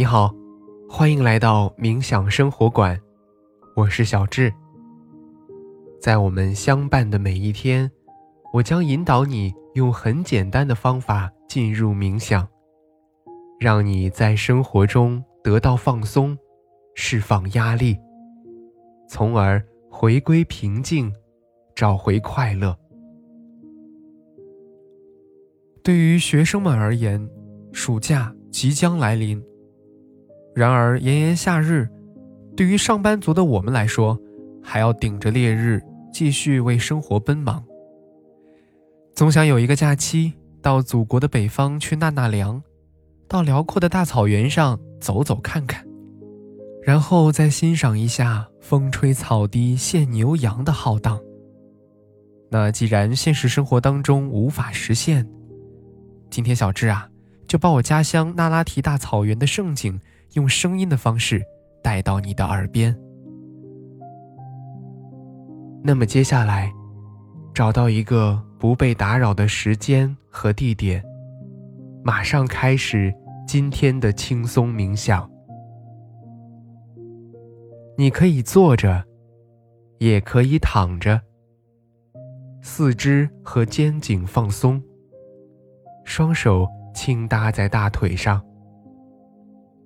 你好，欢迎来到冥想生活馆，我是小智。在我们相伴的每一天，我将引导你用很简单的方法进入冥想，让你在生活中得到放松，释放压力，从而回归平静，找回快乐。对于学生们而言，暑假即将来临。然而，炎炎夏日，对于上班族的我们来说，还要顶着烈日继续为生活奔忙。总想有一个假期，到祖国的北方去纳纳凉，到辽阔的大草原上走走看看，然后再欣赏一下风吹草低见牛羊的浩荡。那既然现实生活当中无法实现，今天小智啊，就把我家乡那拉提大草原的盛景。用声音的方式带到你的耳边。那么接下来，找到一个不被打扰的时间和地点，马上开始今天的轻松冥想。你可以坐着，也可以躺着，四肢和肩颈放松，双手轻搭在大腿上。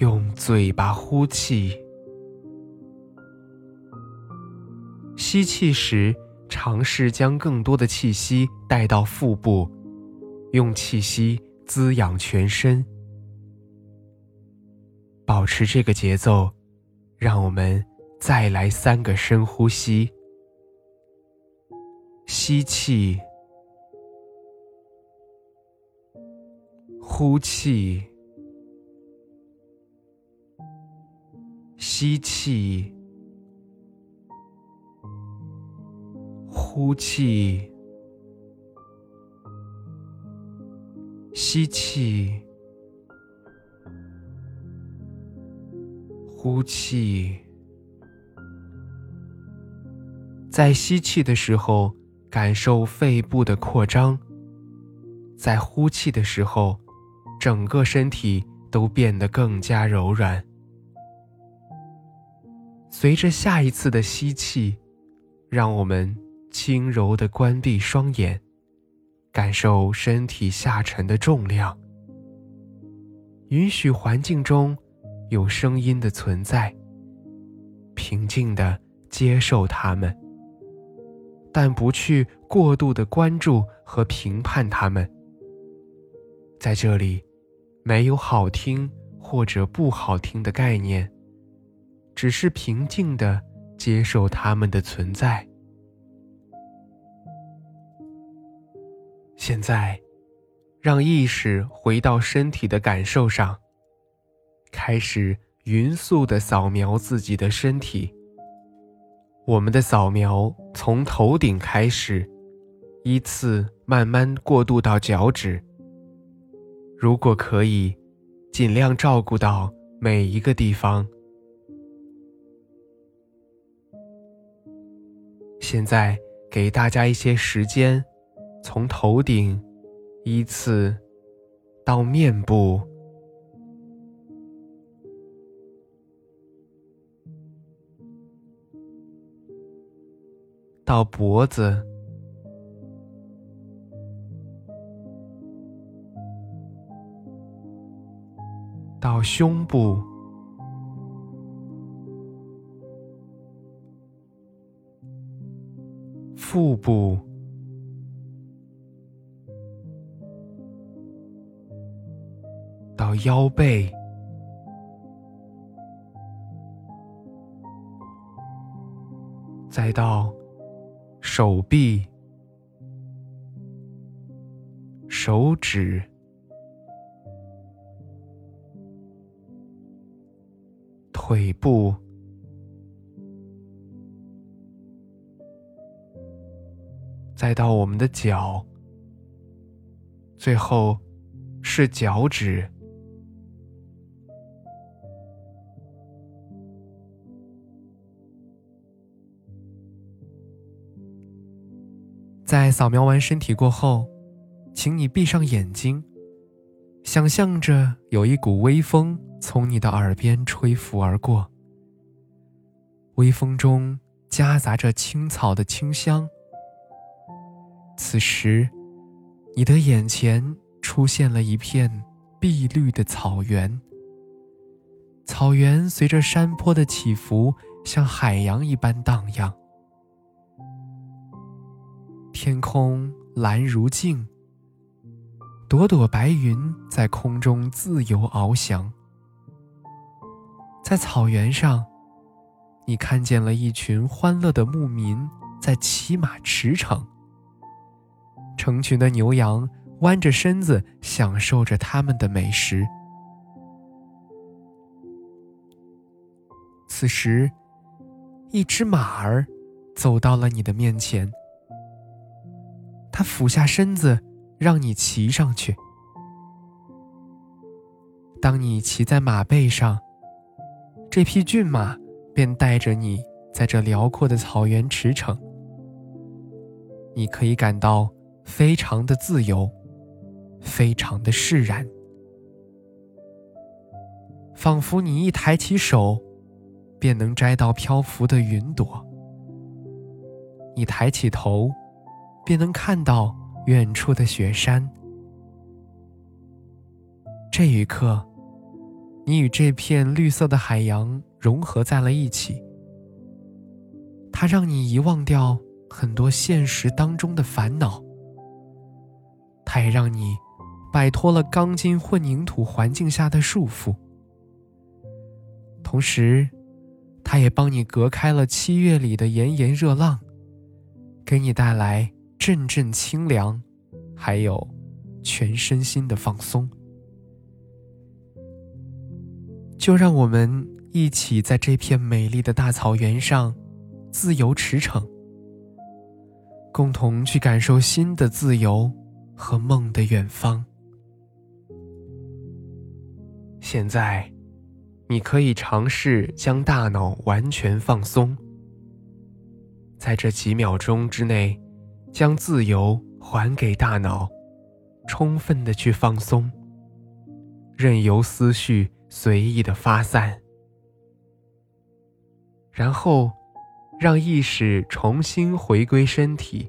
用嘴巴呼气，吸气时尝试将更多的气息带到腹部，用气息滋养全身。保持这个节奏，让我们再来三个深呼吸：吸气，呼气。吸气，呼气，吸气，呼气。在吸气的时候，感受肺部的扩张；在呼气的时候，整个身体都变得更加柔软。随着下一次的吸气，让我们轻柔地关闭双眼，感受身体下沉的重量。允许环境中有声音的存在，平静地接受它们，但不去过度的关注和评判它们。在这里，没有好听或者不好听的概念。只是平静的接受他们的存在。现在，让意识回到身体的感受上，开始匀速的扫描自己的身体。我们的扫描从头顶开始，依次慢慢过渡到脚趾。如果可以，尽量照顾到每一个地方。现在给大家一些时间，从头顶依次到面部，到脖子，到胸部。腹部。到腰背，再到手臂、手指、腿部，再到我们的脚，最后是脚趾。在扫描完身体过后，请你闭上眼睛，想象着有一股微风从你的耳边吹拂而过，微风中夹杂着青草的清香。此时，你的眼前出现了一片碧绿的草原，草原随着山坡的起伏，像海洋一般荡漾。天空蓝如镜，朵朵白云在空中自由翱翔。在草原上，你看见了一群欢乐的牧民在骑马驰骋，成群的牛羊弯着身子享受着他们的美食。此时，一只马儿走到了你的面前。它俯下身子，让你骑上去。当你骑在马背上，这匹骏马便带着你在这辽阔的草原驰骋。你可以感到非常的自由，非常的释然，仿佛你一抬起手，便能摘到漂浮的云朵。你抬起头。便能看到远处的雪山。这一刻，你与这片绿色的海洋融合在了一起。它让你遗忘掉很多现实当中的烦恼，它也让你摆脱了钢筋混凝土环境下的束缚。同时，它也帮你隔开了七月里的炎炎热浪，给你带来。阵阵清凉，还有全身心的放松。就让我们一起在这片美丽的大草原上自由驰骋，共同去感受新的自由和梦的远方。现在，你可以尝试将大脑完全放松，在这几秒钟之内。将自由还给大脑，充分的去放松，任由思绪随意的发散，然后让意识重新回归身体，